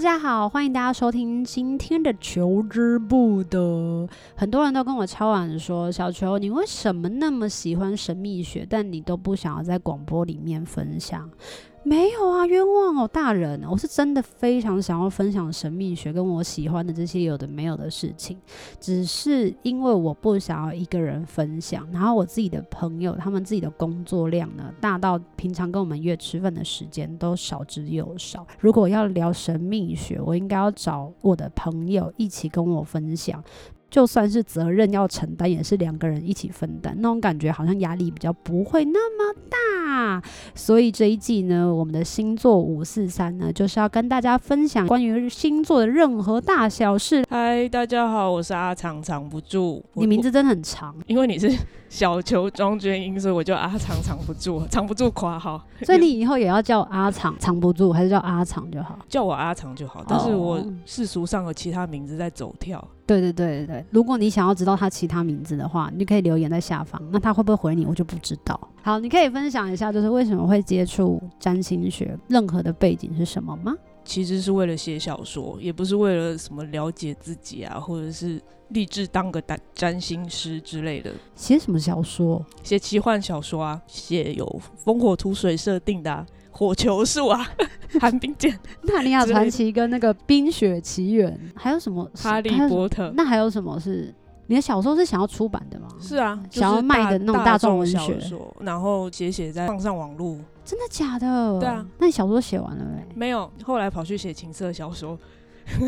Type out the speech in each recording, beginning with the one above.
大家好，欢迎大家收听今天的求之不得。很多人都跟我敲碗说：“小球，你为什么那么喜欢神秘学，但你都不想要在广播里面分享？”没有啊，冤枉哦，大人！我是真的非常想要分享神秘学跟我喜欢的这些有的没有的事情，只是因为我不想要一个人分享，然后我自己的朋友他们自己的工作量呢，大到平常跟我们约吃饭的时间都少之又少。如果要聊神秘学，我应该要找我的朋友一起跟我分享。就算是责任要承担，也是两个人一起分担，那种感觉好像压力比较不会那么大。所以这一季呢，我们的星座五四三呢，就是要跟大家分享关于星座的任何大小事。嗨，大家好，我是阿长，藏不住。你名字真的很长，因为你是小球庄娟英，所以我就阿长藏不住，藏不住夸号。所以你以后也要叫阿长藏不住，还是叫阿长就好？叫我阿长就好。但是我世俗上有其他名字在走跳。对对对对，如果你想要知道他其他名字的话，你可以留言在下方。那他会不会回你，我就不知道。好，你可以分享一下，就是为什么会接触占星学，任何的背景是什么吗？其实是为了写小说，也不是为了什么了解自己啊，或者是立志当个占占星师之类的。写什么小说？写奇幻小说啊，写有烽火土水设定的啊。火球术啊，寒冰剑、纳尼亚传奇跟那个冰雪奇缘，还有什么？哈利波特？那还有什么是你的小说是想要出版的吗？是啊，想要卖的那种大众文学，然后写写再放上网络。真的假的？对啊，那你小说写完了没？没有，后来跑去写情色小说。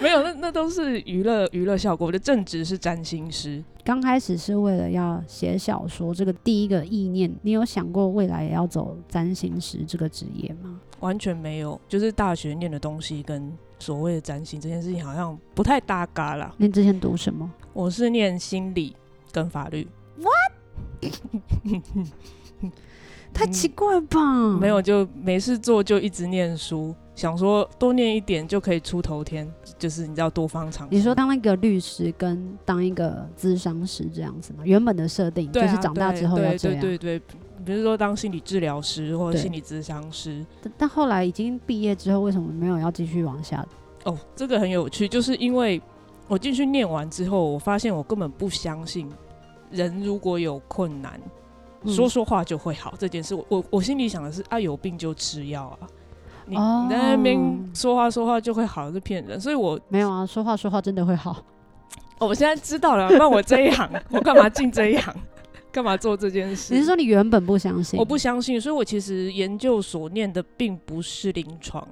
没有，那那都是娱乐娱乐效果。我的正职是占星师。刚开始是为了要写小说，这个第一个意念，你有想过未来也要走占星师这个职业吗？完全没有，就是大学念的东西跟所谓的占星这件事情好像不太搭嘎啦。你之前读什么？我是念心理跟法律。What？太奇怪吧？嗯，没有，就没事做，就一直念书。想说多念一点就可以出头天，就是你知道多方尝试。你说当一个律师跟当一个咨商师这样子吗？原本的设定就是长大之后要这样。对对对，比如说当心理治疗师或者心理咨商师。但后来已经毕业之后，为什么没有要继续往下？哦，这个很有趣，就是因为我进去念完之后，我发现我根本不相信人如果有困难，嗯、说说话就会好这件事。我我我心里想的是啊，有病就吃药啊。你你在那边说话说话就会好，是骗人，所以我没有啊，说话说话真的会好。哦，我现在知道了，那我这一行，我干嘛进这一行？干嘛做这件事？你是说你原本不相信？我不相信，所以我其实研究所念的并不是临床，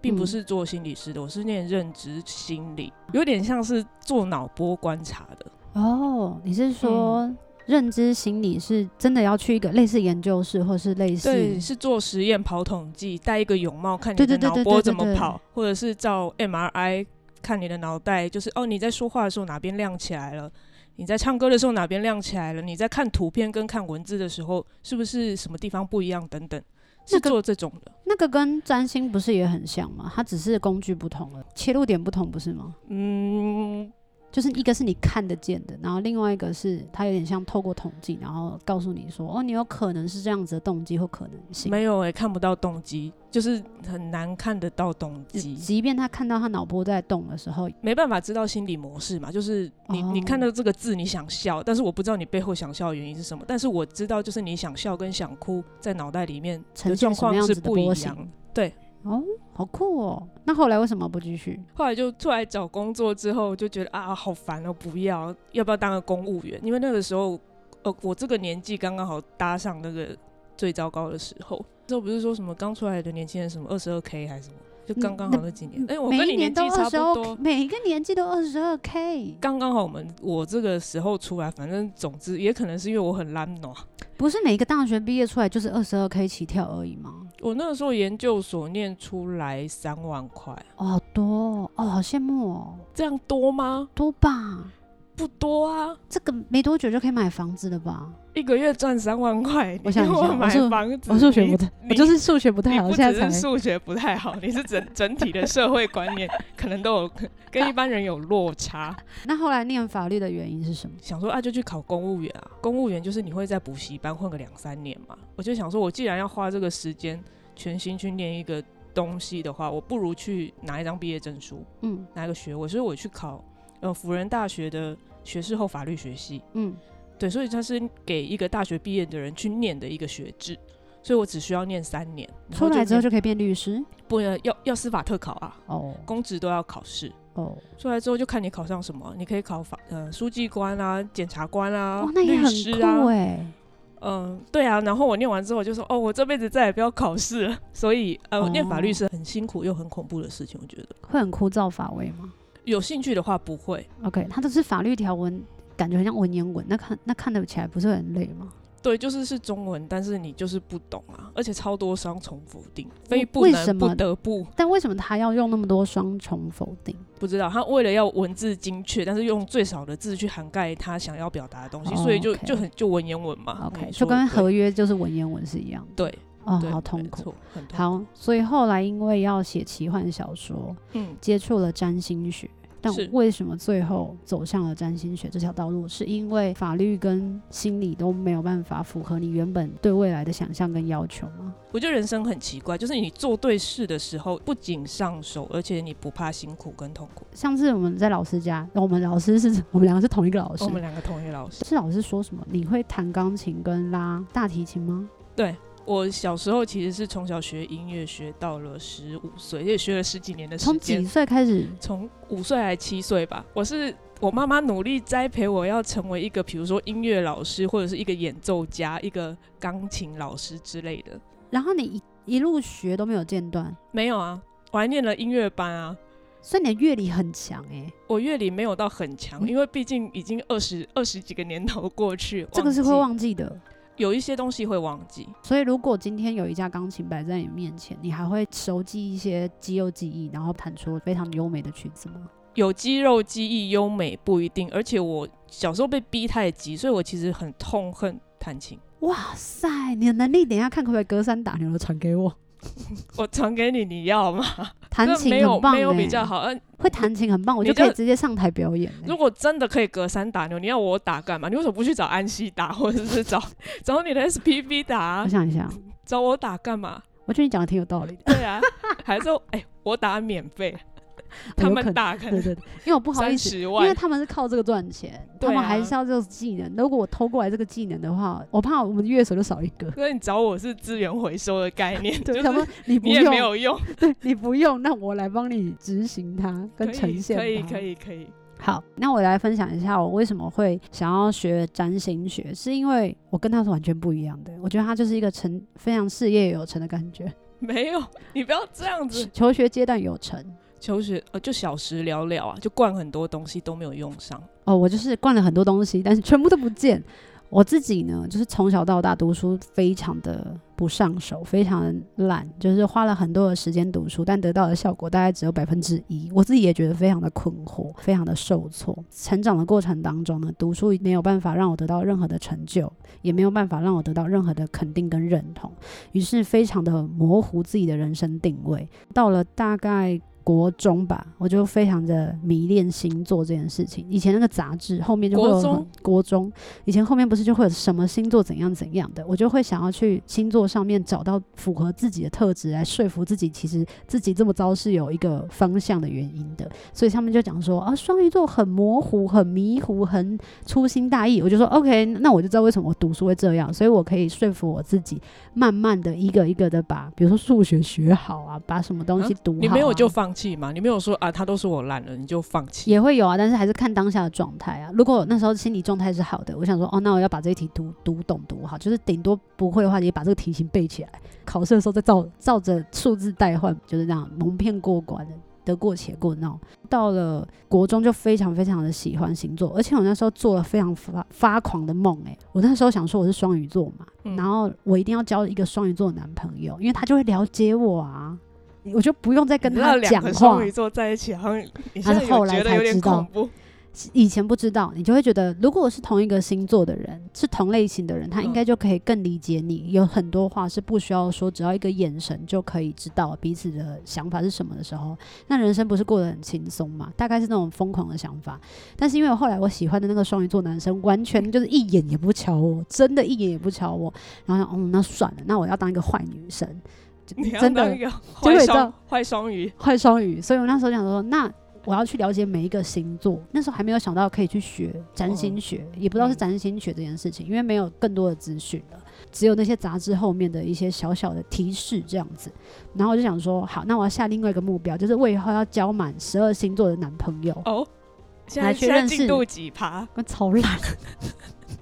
并不是做心理师的，我是念认知心理，有点像是做脑波观察的。哦，你是说？嗯认知心理是真的要去一个类似研究室，或是类似对，是做实验跑统计，戴一个泳帽看你的脑波怎么跑，或者是照 MRI 看你的脑袋，就是哦你在说话的时候哪边亮起来了，你在唱歌的时候哪边亮起来了，你在看图片跟看文字的时候是不是什么地方不一样等等，是做这种的。那个跟占星不是也很像吗？它只是工具不同了，切入点不同，不是吗？嗯。就是一个是你看得见的，然后另外一个是它有点像透过统计，然后告诉你说，哦，你有可能是这样子的动机或可能性。没有诶、欸，看不到动机，就是很难看得到动机。即便他看到他脑波在动的时候，没办法知道心理模式嘛。就是你、哦、你看到这个字，你想笑，但是我不知道你背后想笑的原因是什么。但是我知道，就是你想笑跟想哭在脑袋里面的状况是不一样。对。哦，好酷哦！那后来为什么不继续？后来就出来找工作之后，就觉得啊，好烦哦，不要，要不要当个公务员？因为那个时候，呃，我这个年纪刚刚好搭上那个最糟糕的时候。这不是说什么刚出来的年轻人什么二十二 K 还是什么？就刚刚好那几年。哎、欸，我跟你年纪差不多，每一个年纪都二十二 K，刚刚好我们我这个时候出来，反正总之也可能是因为我很懒惰。不是每一个大学毕业出来就是二十二 K 起跳而已吗？我那个时候研究所念出来三万块，哦，好多哦，好羡慕哦，这样多吗？多吧。不多啊，这个没多久就可以买房子了吧？一个月赚三万块，我想一下，买房子，我数学不太，我就是数学不太好。现在数学不太好，你是整整体的社会观念可能都有 跟一般人有落差。那后来念法律的原因是什么？想说啊，就去考公务员啊。公务员就是你会在补习班混个两三年嘛。我就想说，我既然要花这个时间全心去念一个东西的话，我不如去拿一张毕业证书，嗯，拿一个学位。所以我去考呃辅仁大学的。学士后法律学系，嗯，对，所以它是给一个大学毕业的人去念的一个学制，所以我只需要念三年，出来之后就可以变律师？不要要要司法特考啊，哦，公职都要考试，哦，出来之后就看你考上什么，你可以考法呃书记官啊、检察官啊、哦、那也很律师啊，哎，嗯，对啊，然后我念完之后我就说，哦，我这辈子再也不要考试了，所以呃，哦、念法律是很辛苦又很恐怖的事情，我觉得。会很枯燥乏味吗？有兴趣的话不会，OK，它都是法律条文，感觉很像文言文，那看那看得起来不是很累吗？对，就是是中文，但是你就是不懂啊，而且超多双重否定，非不能不得不。但为什么他要用那么多双重否定？不知道，他为了要文字精确，但是用最少的字去涵盖他想要表达的东西，oh. 所以就就很就文言文嘛。OK，就跟合约就是文言文是一样的。对，哦，好痛苦，很痛苦。好，所以后来因为要写奇幻小说，嗯，接触了占星学。但为什么最后走向了占星学这条道路？是因为法律跟心理都没有办法符合你原本对未来的想象跟要求吗？我觉得人生很奇怪，就是你做对事的时候不仅上手，而且你不怕辛苦跟痛苦。上次我们在老师家，我们老师是我们两个是同一个老师，我们两个同一个老师。是老师说什么？你会弹钢琴跟拉大提琴吗？对。我小时候其实是从小学音乐学到了十五岁，也学了十几年的时间。从几岁开始？从五岁还七岁吧。我是我妈妈努力栽培我要成为一个，比如说音乐老师或者是一个演奏家、一个钢琴老师之类的。然后你一一路学都没有间断？没有啊，我还念了音乐班啊。所以你的乐理很强哎、欸。我乐理没有到很强，嗯、因为毕竟已经二十二十几个年头过去，这个是会忘记的。有一些东西会忘记，所以如果今天有一架钢琴摆在你面前，你还会熟记一些肌肉记忆，然后弹出非常优美的曲子吗？有肌肉记忆优美不一定，而且我小时候被逼太急，所以我其实很痛恨弹琴。哇塞，你的能力，等一下看可不可以隔山打牛的传给我。我传给你，你要吗？弹琴很棒、欸，没有比较好。嗯、会弹琴很棒，我就可以直接上台表演、欸。如果真的可以隔山打牛，你要我打干嘛？你为什么不去找安西打，或者是找 找你的 SPV 打、啊？我想一下，找我打干嘛？我觉得你讲的挺有道理的。对啊，还是哎、欸，我打免费。他们打可能 对对对，因为我不好意思，因为他们是靠这个赚钱，啊、他们还是要这个技能。如果我偷过来这个技能的话，我怕我们乐手就少一个。所以你找我是资源回收的概 念，对，你不用，也没有用，对你不用，那我来帮你执行它跟呈现。可以，可以，可以。好，那我来分享一下我为什么会想要学占星学，是因为我跟他是完全不一样的。我觉得他就是一个成非常事业有成的感觉。没有，你不要这样子。求学阶段有成。求学呃，就小时了了啊，就灌很多东西都没有用上。哦，我就是灌了很多东西，但是全部都不见。我自己呢，就是从小到大读书非常的不上手，非常的懒，就是花了很多的时间读书，但得到的效果大概只有百分之一。我自己也觉得非常的困惑，非常的受挫。成长的过程当中呢，读书没有办法让我得到任何的成就，也没有办法让我得到任何的肯定跟认同，于是非常的模糊自己的人生定位。到了大概。国中吧，我就非常的迷恋星座这件事情。以前那个杂志后面就会有国中，国中，以前后面不是就会有什么星座怎样怎样的，我就会想要去星座上面找到符合自己的特质，来说服自己，其实自己这么糟是有一个方向的原因的。所以他们就讲说啊，双鱼座很模糊、很迷糊、很粗心大意。我就说 OK，那我就知道为什么我读书会这样，所以我可以说服我自己，慢慢的一个一个的把，比如说数学学好啊，把什么东西读好啊。你没有就放。弃吗？你没有说啊，他都说我懒了，你就放弃？也会有啊，但是还是看当下的状态啊。如果那时候心理状态是好的，我想说，哦，那我要把这一题读读懂读好，就是顶多不会的话，也把这个题型背起来，考试的时候再照照着数字代换，就是这样蒙骗过关的。得过且过那种，到了国中就非常非常的喜欢星座，而且我那时候做了非常发发狂的梦哎、欸，我那时候想说我是双鱼座嘛，嗯、然后我一定要交一个双鱼座的男朋友，因为他就会了解我啊，我就不用再跟他讲话。双鱼座在一起，好像他是后来才知道。以前不知道，你就会觉得，如果我是同一个星座的人，是同类型的人，他应该就可以更理解你。有很多话是不需要说，只要一个眼神就可以知道彼此的想法是什么的时候，那人生不是过得很轻松嘛？大概是那种疯狂的想法。但是因为后来我喜欢的那个双鱼座男生，完全就是一眼也不瞧我，真的一眼也不瞧我。然后想，嗯，那算了，那我要当一个坏女生，真的坏双坏双鱼，坏双鱼。所以我那时候想说，那。我要去了解每一个星座，那时候还没有想到可以去学占星学，也不知道是占星学这件事情，因为没有更多的资讯了，只有那些杂志后面的一些小小的提示这样子。然后我就想说，好，那我要下另外一个目标，就是我以后要交满十二星座的男朋友哦。现在现在进度几趴？我超懒。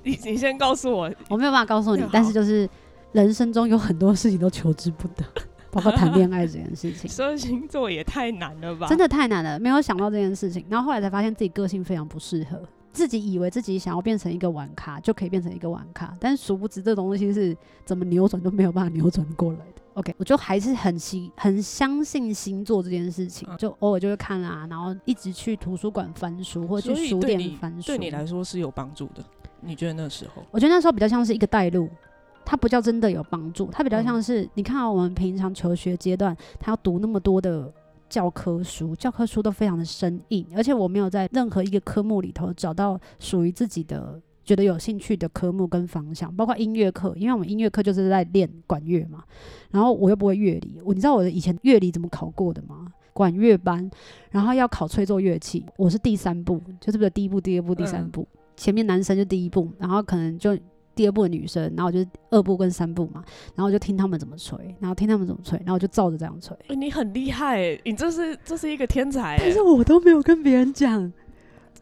你你先告诉我，我没有办法告诉你，但是就是人生中有很多事情都求之不得。包括谈恋爱这件事情，十二星座也太难了吧？真的太难了，没有想到这件事情。然后后来才发现自己个性非常不适合，自己以为自己想要变成一个玩咖就可以变成一个玩咖，但殊不知这东西是怎么扭转都没有办法扭转过来的。OK，我就还是很信很相信星座这件事情，就偶尔就会看啊，然后一直去图书馆翻书或者去书店翻书，对你来说是有帮助的。你觉得那时候？我觉得那时候比较像是一个带路。它不叫真的有帮助，它比较像是你看到我们平常求学阶段，他要读那么多的教科书，教科书都非常的生硬，而且我没有在任何一个科目里头找到属于自己的觉得有兴趣的科目跟方向，包括音乐课，因为我们音乐课就是在练管乐嘛，然后我又不会乐理，我你知道我的以前乐理怎么考过的吗？管乐班，然后要考吹奏乐器，我是第三步，就是不是第一步、第二步、第三步，前面男生就第一步，然后可能就。第二部的女生，然后我就二部跟三部嘛，然后我就听他们怎么吹，然后听他们怎么吹，然后我就照着这样吹。欸，你很厉害欸，你这是这是一个天才欸。但是我都没有跟别人讲。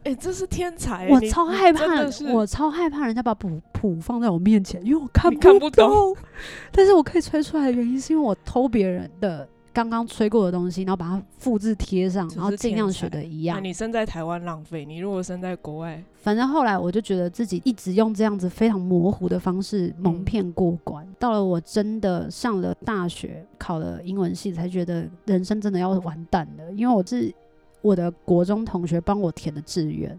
哎，这是天才欸！我超害怕，我超害怕人家把谱谱放在我面前，因为我看不。看不懂。但是我可以吹出来的原因，是因为我偷别人的。刚刚吹过的东西，然后把它复制贴上，然后尽量学的一样。你生在台湾浪费，你如果生在国外，反正后来我就觉得自己一直用这样子非常模糊的方式蒙骗过关。嗯、到了我真的上了大学，考了英文系，才觉得人生真的要完蛋了。因为我是我的国中同学帮我填的志愿，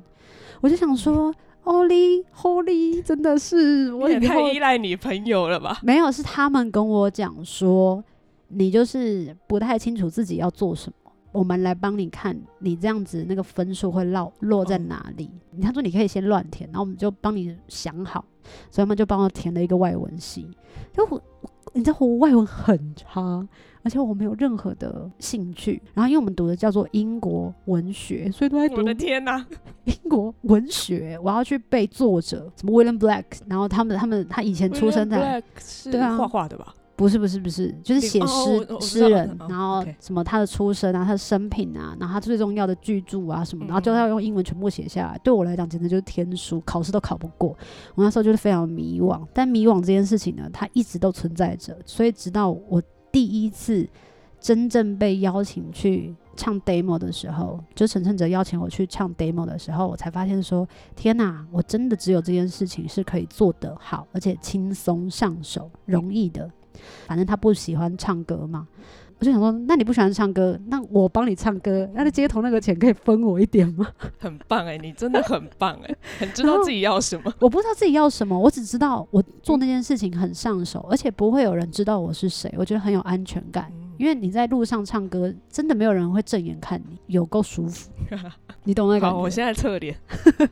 我就想说，Holy Holy，真的是我也太依赖你朋友了吧？没有，是他们跟我讲说。你就是不太清楚自己要做什么，我们来帮你看，你这样子那个分数会落落在哪里？他说你可以先乱填，然后我们就帮你想好，所以他们就帮我填了一个外文系。就我，你知道我外文很差，而且我没有任何的兴趣。然后因为我们读的叫做英国文学，所以都在读。我的天哪，英国文学，我要去背作者什么 William Black，然后他们他们他以前出生在对啊画画的吧。不是不是不是，就是写诗诗人，然后什么他的出身啊，他的生平啊，然后他最重要的巨著啊什么，然后就要用英文全部写下来。对我来讲，简直就是天书，考试都考不过。我那时候就是非常迷惘，但迷惘这件事情呢，它一直都存在着。所以直到我第一次真正被邀请去唱 demo 的时候，就陈胜哲邀请我去唱 demo 的时候，我才发现说，天哪，我真的只有这件事情是可以做得好，而且轻松上手，容易的。反正他不喜欢唱歌嘛，我就想说，那你不喜欢唱歌，那我帮你唱歌，那街头那个钱可以分我一点吗？很棒哎、欸，你真的很棒哎、欸，很知道自己要什么。我不知道自己要什么，我只知道我做那件事情很上手，而且不会有人知道我是谁，我觉得很有安全感。嗯、因为你在路上唱歌，真的没有人会正眼看你，有够舒服。你懂那个？好，我现在侧脸，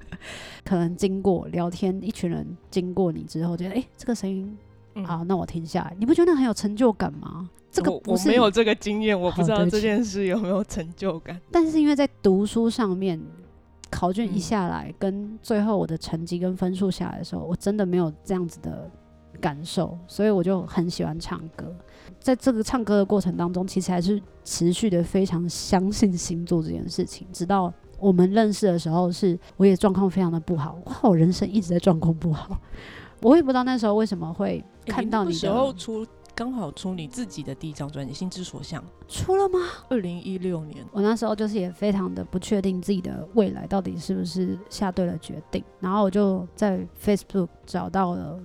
可能经过聊天，一群人经过你之后，觉得哎，这个声音。嗯、好，那我停下来。你不觉得很有成就感吗？这个我，我没有这个经验，我不知道这件事有没有成就感。但是因为在读书上面，考卷一下来，跟最后我的成绩跟分数下来的时候，我真的没有这样子的感受，所以我就很喜欢唱歌。在这个唱歌的过程当中，其实还是持续的非常相信星座这件事情。直到我们认识的时候，是我也状况非常的不好，哇，我人生一直在状况不好。我也不知道那时候为什么会看到你的、欸、你时候出刚好出你自己的第一张专辑《心之所向》出了吗？二零一六年，我那时候就是也非常的不确定自己的未来到底是不是下对了决定，然后我就在 Facebook 找到了。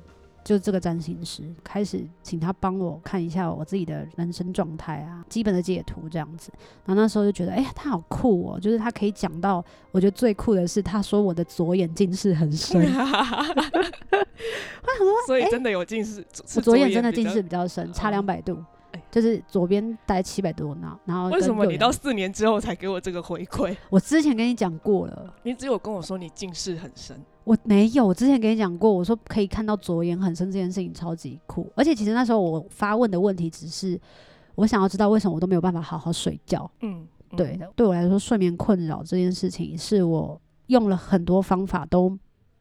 就这个占星师开始请他帮我看一下我自己的人生状态啊，基本的解图这样子。然后那时候就觉得，哎呀，他好酷哦！就是他可以讲到，我觉得最酷的是他说我的左眼近视很深。我想说，所以真的有近视，我左眼真的近视比较深，差两百度，就是左边大概七百多呢。然后为什么你到四年之后才给我这个回馈？我之前跟你讲过了，你只有跟我说你近视很深。我没有，我之前跟你讲过，我说可以看到左眼很深这件事情超级酷，而且其实那时候我发问的问题只是我想要知道为什么我都没有办法好好睡觉。嗯，嗯对，对我来说睡眠困扰这件事情是我用了很多方法都。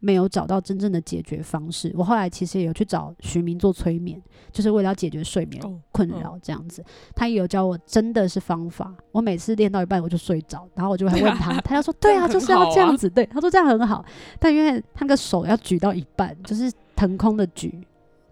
没有找到真正的解决方式。我后来其实也有去找徐明做催眠，就是为了要解决睡眠困扰这样子。他也有教我真的是方法。我每次练到一半我就睡着，然后我就会问他，他就说：“对啊，就是要这样子。”对，他说这样很好。但因为他那个手要举到一半，就是腾空的举，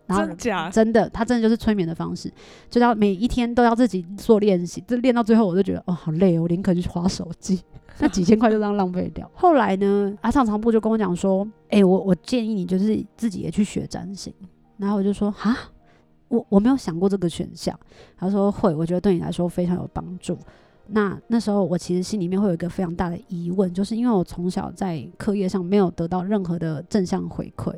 然后真的，他真的就是催眠的方式，就要每一天都要自己做练习。这练到最后，我就觉得哦，好累哦，我宁可去划手机。那几千块就这样浪费掉。后来呢，阿上长部就跟我讲说：“哎、欸，我我建议你就是自己也去学占星。”然后我就说：“哈，我我没有想过这个选项。”他说：“会，我觉得对你来说非常有帮助。”那那时候我其实心里面会有一个非常大的疑问，就是因为我从小在课业上没有得到任何的正向回馈，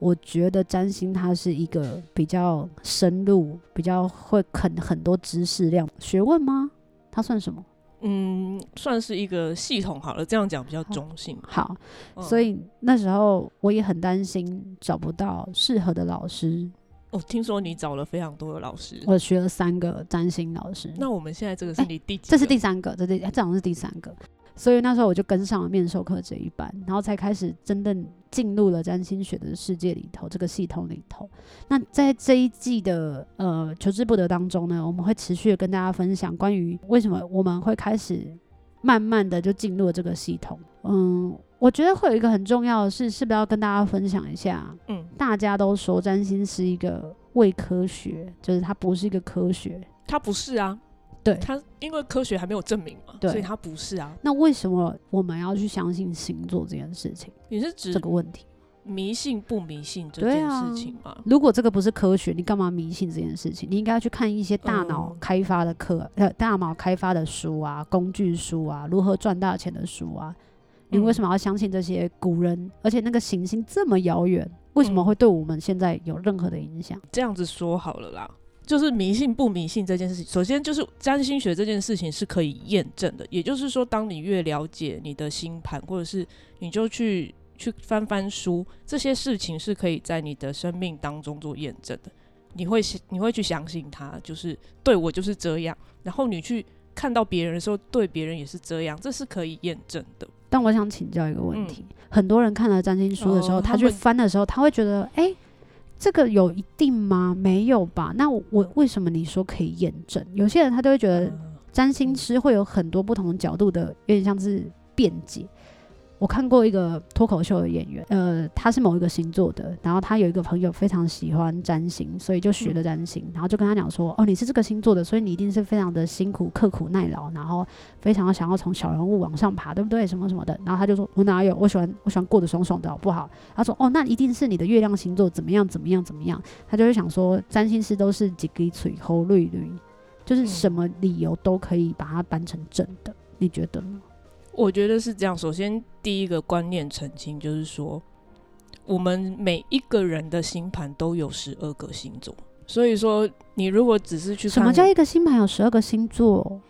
我觉得占星它是一个比较深入、比较会啃很多知识量学问吗？它算什么？嗯，算是一个系统好了，这样讲比较中性。好，嗯、所以那时候我也很担心找不到适合的老师。我、哦、听说你找了非常多的老师，我学了三个占星老师。那我们现在这个是你第？这是第三个，这这这好像是第三个。所以那时候我就跟上了面授课这一班，然后才开始真正进入了占星学的世界里头，这个系统里头。那在这一季的呃求之不得当中呢，我们会持续的跟大家分享关于为什么我们会开始慢慢的就进入了这个系统。嗯，我觉得会有一个很重要的事，是不是要跟大家分享一下？嗯，大家都说占星是一个伪科学，就是它不是一个科学，它不是啊。对，它因为科学还没有证明嘛，对，所以它不是啊。那为什么我们要去相信星座这件事情？你是指这个问题迷信不迷信这件事情吗？如果这个不是科学，你干嘛迷信这件事情？你应该要去看一些大脑开发的课，呃，大脑开发的书啊，工具书啊，如何赚大钱的书啊。你为什么要相信这些古人？而且那个行星这么遥远，为什么会对我们现在有任何的影响？这样子说好了啦。就是迷信不迷信这件事情，首先就是占星学这件事情是可以验证的。也就是说，当你越了解你的星盘，或者是你就去去翻翻书，这些事情是可以在你的生命当中做验证的。你会你会去相信它，就是对我就是这样。然后你去看到别人的时候，对别人也是这样，这是可以验证的。但我想请教一个问题：嗯、很多人看了占星书的时候，呃、他去翻的时候，他会觉得，哎、欸。这个有一定吗？没有吧？那我，我为什么你说可以验证？有些人他都会觉得占星师会有很多不同角度的，有点像是辩解。我看过一个脱口秀的演员，呃，他是某一个星座的，然后他有一个朋友非常喜欢占星，所以就学了占星，然后就跟他讲说，哦，你是这个星座的，所以你一定是非常的辛苦、刻苦耐劳，然后非常想要从小人物往上爬，对不对？什么什么的。然后他就说，我哪有？我喜欢我喜欢过得爽爽的，好不好？他说，哦，那一定是你的月亮星座怎么样怎么样怎么样。他就会想说，占星师都是几滴嘴猴绿绿，就是什么理由都可以把它搬成正的，你觉得呢？我觉得是这样。首先，第一个观念澄清，就是说，我们每一个人的星盘都有十二个星座。所以说，你如果只是去看，什么叫一个星盘有十二个星座？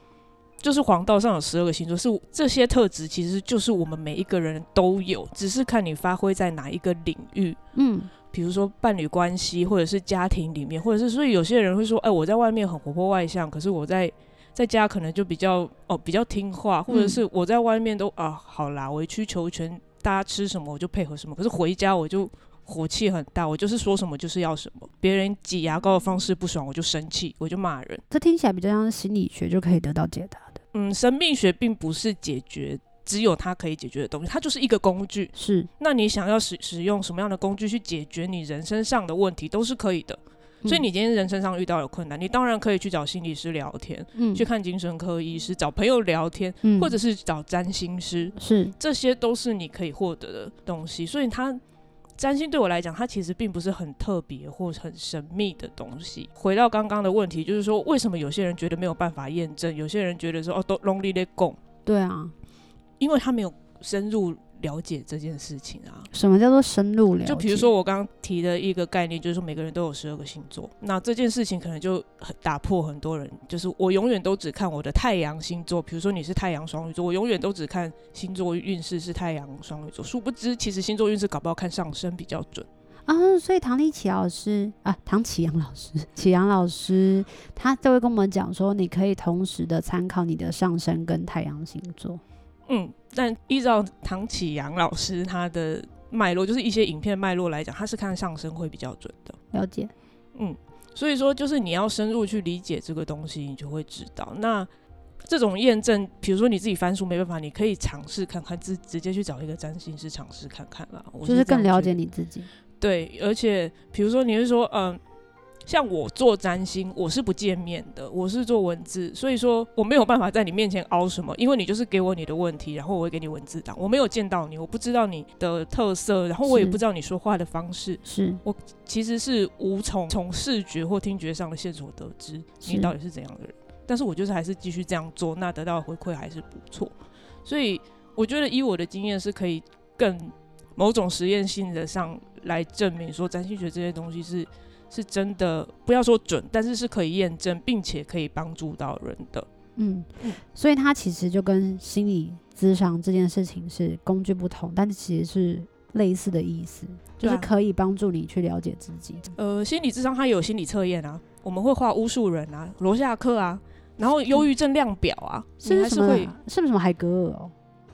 就是黄道上有十二个星座，是这些特质，其实就是我们每一个人都有，只是看你发挥在哪一个领域。嗯，比如说伴侣关系，或者是家庭里面，或者是所以有些人会说，哎，我在外面很活泼外向，可是我在。在家可能就比较哦，比较听话，或者是我在外面都啊好啦，委曲求全，大家吃什么我就配合什么。可是回家我就火气很大，我就是说什么就是要什么。别人挤牙膏的方式不爽，我就生气，我就骂人。这听起来比较像心理学就可以得到解答的。嗯，生命学并不是解决只有它可以解决的东西，它就是一个工具。是，那你想要使使用什么样的工具去解决你人身上的问题，都是可以的。所以你今天人生上遇到了困难，嗯、你当然可以去找心理师聊天，嗯、去看精神科医师，找朋友聊天，嗯、或者是找占星师，是，这些都是你可以获得的东西。所以他占星对我来讲，它其实并不是很特别或很神秘的东西。回到刚刚的问题，就是说为什么有些人觉得没有办法验证，有些人觉得说哦都 lonely 对啊，因为他没有深入。了解这件事情啊？什么叫做深入了解？就比如说我刚刚提的一个概念，就是说每个人都有十二个星座。那这件事情可能就很打破很多人，就是我永远都只看我的太阳星座。比如说你是太阳双鱼座，我永远都只看星座运势是太阳双鱼座。殊不知，其实星座运势搞不好看上升比较准啊。所以唐立奇老师啊，唐启阳老师，启阳老师，他都会跟我们讲说，你可以同时的参考你的上升跟太阳星座。嗯，但依照唐启阳老师他的脉络，就是一些影片脉络来讲，他是看上升会比较准的。了解，嗯，所以说就是你要深入去理解这个东西，你就会知道。那这种验证，比如说你自己翻书没办法，你可以尝试看看，直直接去找一个占星师尝试看看啦。就是更了解你自己。对，而且比如说你是说，嗯、呃。像我做占星，我是不见面的，我是做文字，所以说我没有办法在你面前凹什么，因为你就是给我你的问题，然后我会给你文字档，我没有见到你，我不知道你的特色，然后我也不知道你说话的方式，是我其实是无从从视觉或听觉上的线索得知你到底是怎样的人，但是我就是还是继续这样做，那得到的回馈还是不错，所以我觉得以我的经验是可以更某种实验性的上来证明说占星学这些东西是。是真的，不要说准，但是是可以验证，并且可以帮助到人的。嗯，所以它其实就跟心理咨商这件事情是工具不同，但是其实是类似的意思，就是可以帮助你去了解自己。呃，心理智商它有心理测验啊，我们会画巫术人啊、罗夏克啊，然后忧郁症量表啊，是不是会是不是什么海格尔哦？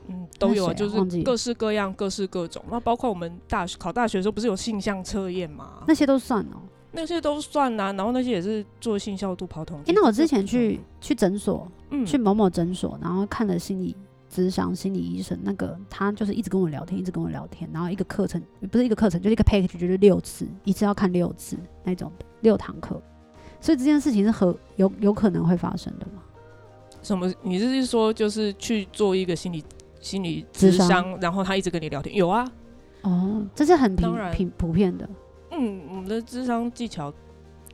嗯，都有啊，就是各式各样、各式各种。那包括我们大学考大学的时候，不是有性向测验吗？那些都算哦。那些都算呐、啊，然后那些也是做性效度跑统计。哎、欸，那我之前去去诊所，嗯，去某某诊所，然后看了心理咨商心理医生，那个他就是一直跟我聊天，一直跟我聊天，然后一个课程不是一个课程，就是一个 package，就是六次，一次要看六次那种的六堂课。所以这件事情是和有有可能会发生的吗？什么？你是说就是去做一个心理心理咨商然后他一直跟你聊天？有啊，哦，这是很平平普遍的。嗯，我们的智商技巧，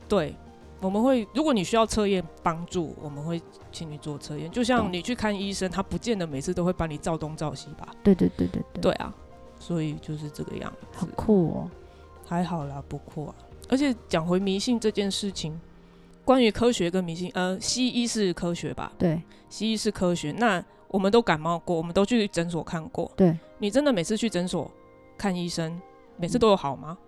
对，我们会，如果你需要测验帮助，我们会请你做测验。就像你去看医生，他不见得每次都会帮你照东照西吧？对对对对对，对啊，所以就是这个样子。好酷哦，还好啦，不酷啊。而且讲回迷信这件事情，关于科学跟迷信，呃，西医是科学吧？对，西医是科学。那我们都感冒过，我们都去诊所看过。对，你真的每次去诊所看医生，每次都有好吗？嗯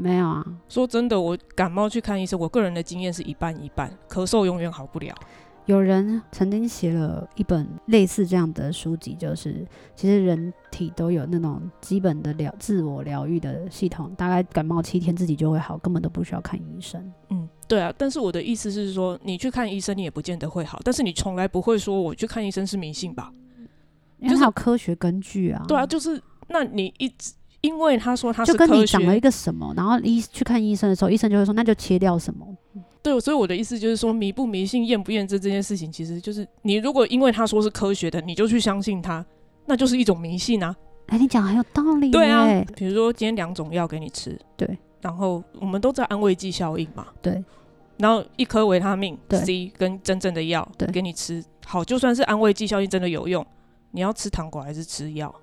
没有啊，说真的，我感冒去看医生，我个人的经验是一半一半，咳嗽永远好不了。有人曾经写了一本类似这样的书籍，就是其实人体都有那种基本的疗自我疗愈的系统，大概感冒七天自己就会好，根本都不需要看医生。嗯，对啊，但是我的意思是说，你去看医生，你也不见得会好，但是你从来不会说我去看医生是迷信吧？因为它有科学根据啊。就是，对啊，就是那你一直。因为他说他是就跟你长了一个什么，然后医去看医生的时候，医生就会说那就切掉什么。对，所以我的意思就是说，迷不迷信、验不验证这件事情，其实就是你如果因为他说是科学的，你就去相信他，那就是一种迷信啊。哎，你讲很有道理。对啊，比如说今天两种药给你吃，对，然后我们都知道安慰剂效应嘛，对，然后一颗维他命 C 跟真正的药给你吃，好，就算是安慰剂效应真的有用，你要吃糖果还是吃药？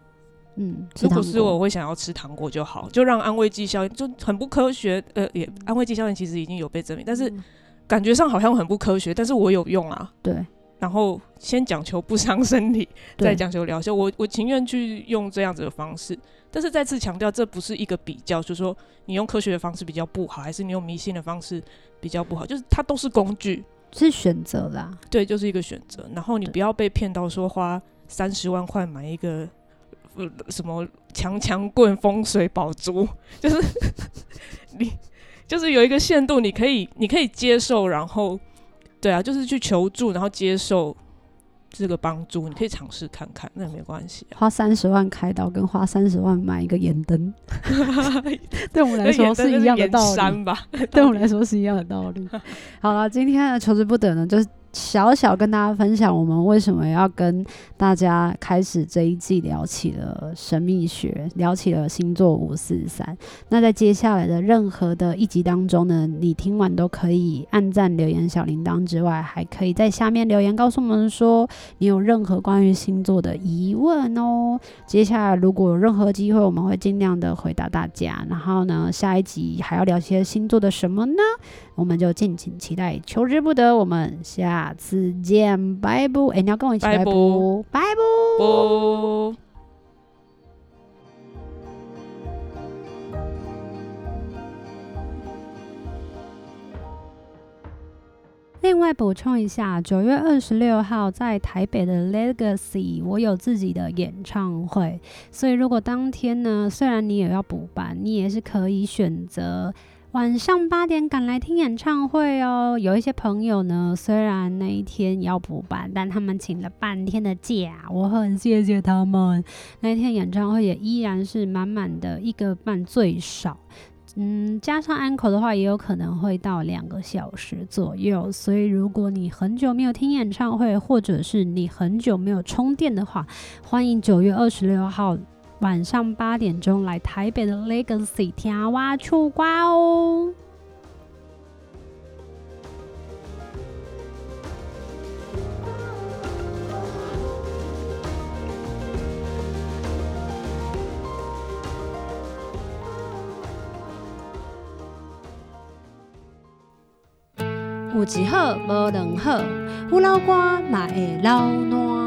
嗯，如果是我，我会想要吃糖果就好，就让安慰剂效应就很不科学。呃，也安慰剂效应其实已经有被证明，但是感觉上好像很不科学。但是我有用啊。对。然后先讲求不伤身体，再讲求疗效。我我情愿去用这样子的方式。但是再次强调，这不是一个比较，就是说你用科学的方式比较不好，还是你用迷信的方式比较不好？就是它都是工具，是选择啦。对，就是一个选择。然后你不要被骗到说花三十万块买一个。什么强强棍、风水宝珠，就是 你就是有一个限度，你可以你可以接受，然后对啊，就是去求助，然后接受。这个帮助你可以尝试看看，那也没关系、啊。花三十万开刀跟花三十万买一个盐灯，对我们来说是一样的道理吧？对我们来说是一样的道理。好了，今天的求之不得呢，就是。小小跟大家分享，我们为什么要跟大家开始这一季聊起了神秘学，聊起了星座五四三。那在接下来的任何的一集当中呢，你听完都可以按赞、留言、小铃铛之外，还可以在下面留言告诉我们说你有任何关于星座的疑问哦。接下来如果有任何机会，我们会尽量的回答大家。然后呢，下一集还要聊些星座的什么呢？我们就敬请期待，求之不得。我们下次见，拜拜。哎，你要跟我一起拜拜，拜拜。另外补充一下，九月二十六号在台北的 Legacy，我有自己的演唱会，所以如果当天呢，虽然你也要补班，你也是可以选择。晚上八点赶来听演唱会哦！有一些朋友呢，虽然那一天要补班，但他们请了半天的假，我很谢谢他们。那一天演唱会也依然是满满的，一个半最少，嗯，加上安可的话，也有可能会到两个小时左右。所以如果你很久没有听演唱会，或者是你很久没有充电的话，欢迎九月二十六号。晚上八点钟来台北的 Legacy 听我唱歌哦。有一好无两好，有老瓜嘛会老烂。